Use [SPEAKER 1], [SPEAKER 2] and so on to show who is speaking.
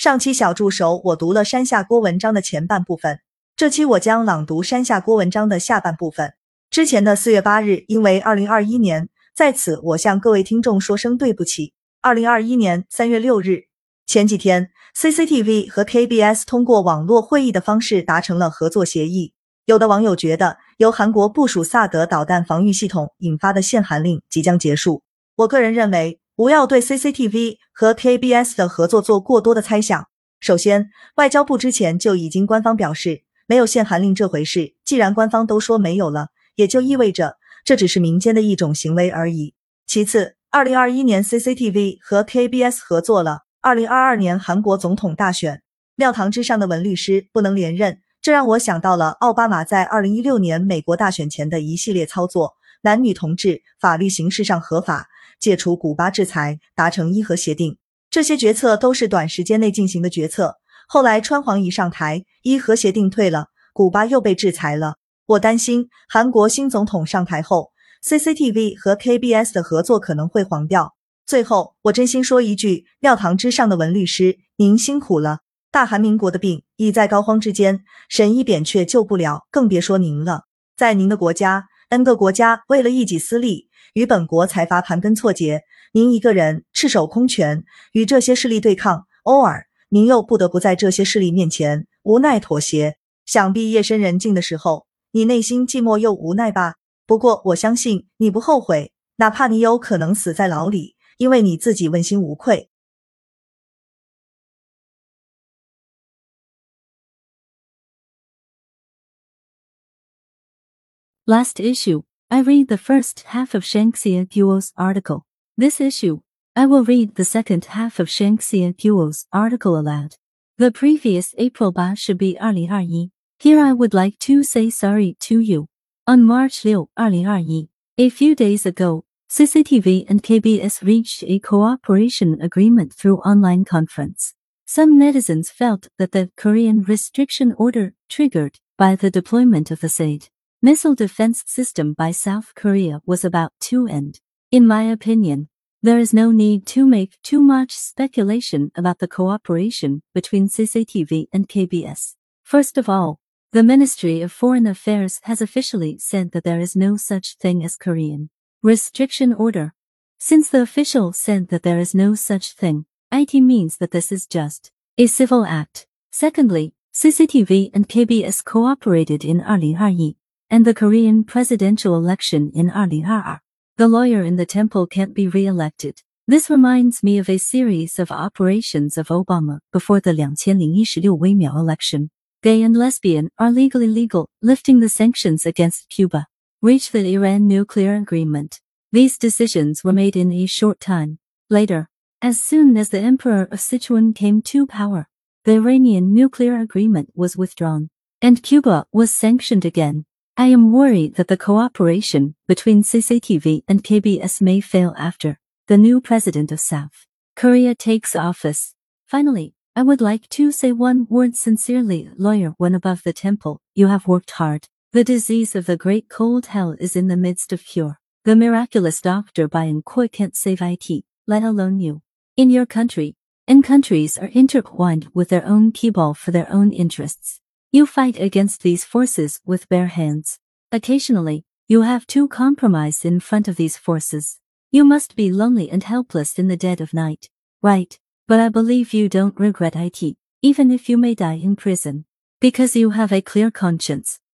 [SPEAKER 1] 上期小助手我读了山下郭文章的前半部分，这期我将朗读山下郭文章的下半部分。之前的四月八日，因为二零二一年，在此我向各位听众说声对不起。二零二一年三月六日，前几天，CCTV 和 KBS 通过网络会议的方式达成了合作协议。有的网友觉得，由韩国部署萨德导弹防御系统引发的限韩令即将结束。我个人认为，不要对 CCTV 和 KBS 的合作做过多的猜想。首先，外交部之前就已经官方表示没有限韩令这回事。既然官方都说没有了，也就意味着这只是民间的一种行为而已。其次，二零二一年 CCTV 和 KBS 合作了，二零二二年韩国总统大选，庙堂之上的文律师不能连任，这让我想到了奥巴马在二零一六年美国大选前的一系列操作：男女同志法律形式上合法，解除古巴制裁，达成伊核协定，这些决策都是短时间内进行的决策。后来川皇一上台，伊核协定退了，古巴又被制裁了。我担心韩国新总统上台后，CCTV 和 KBS 的合作可能会黄掉。最后，我真心说一句，庙堂之上的文律师，您辛苦了。大韩民国的病已在膏肓之间，神医扁鹊救不了，更别说您了。在您的国家，N 个国家为了一己私利，与本国财阀盘根错节，您一个人赤手空拳与这些势力对抗，偶尔您又不得不在这些势力面前无奈妥协。想必夜深人静的时候。你内心寂寞又无奈吧？不过我相信你不后悔，哪怕你有可能死在牢里，因为你自己问心无愧。
[SPEAKER 2] Last issue, I read the first half of Shanxia Duo's article. This issue, I will read the second half of Shanxia Duo's article aloud. The previous April 8 should be 2021. Here I would like to say sorry to you. On March 6, 2021, a few days ago, CCTV and KBS reached a cooperation agreement through online conference. Some netizens felt that the Korean restriction order triggered by the deployment of the SAID missile defense system by South Korea was about to end. In my opinion, there is no need to make too much speculation about the cooperation between CCTV and KBS. First of all, the Ministry of Foreign Affairs has officially said that there is no such thing as Korean restriction order. Since the official said that there is no such thing, IT means that this is just a civil act. Secondly, CCTV and KBS cooperated in 2022 and the Korean presidential election in 2022. The lawyer in the temple can't be re-elected. This reminds me of a series of operations of Obama before the 2016微秒 election gay and lesbian are legally legal, lifting the sanctions against Cuba. Reach the Iran nuclear agreement. These decisions were made in a short time. Later, as soon as the Emperor of Sichuan came to power, the Iranian nuclear agreement was withdrawn, and Cuba was sanctioned again. I am worried that the cooperation between CCTV and KBS may fail after the new president of South Korea takes office. Finally, I would like to say one word sincerely, lawyer when above the temple, you have worked hard. The disease of the great cold hell is in the midst of cure. The miraculous doctor by Koi can't save IT, let alone you. In your country, and countries are intertwined with their own cabal for their own interests. You fight against these forces with bare hands. Occasionally, you have to compromise in front of these forces. You must be lonely and helpless in the dead of night. Right. But I believe you don't regret IT, even if you may die in prison. Because you have a clear conscience.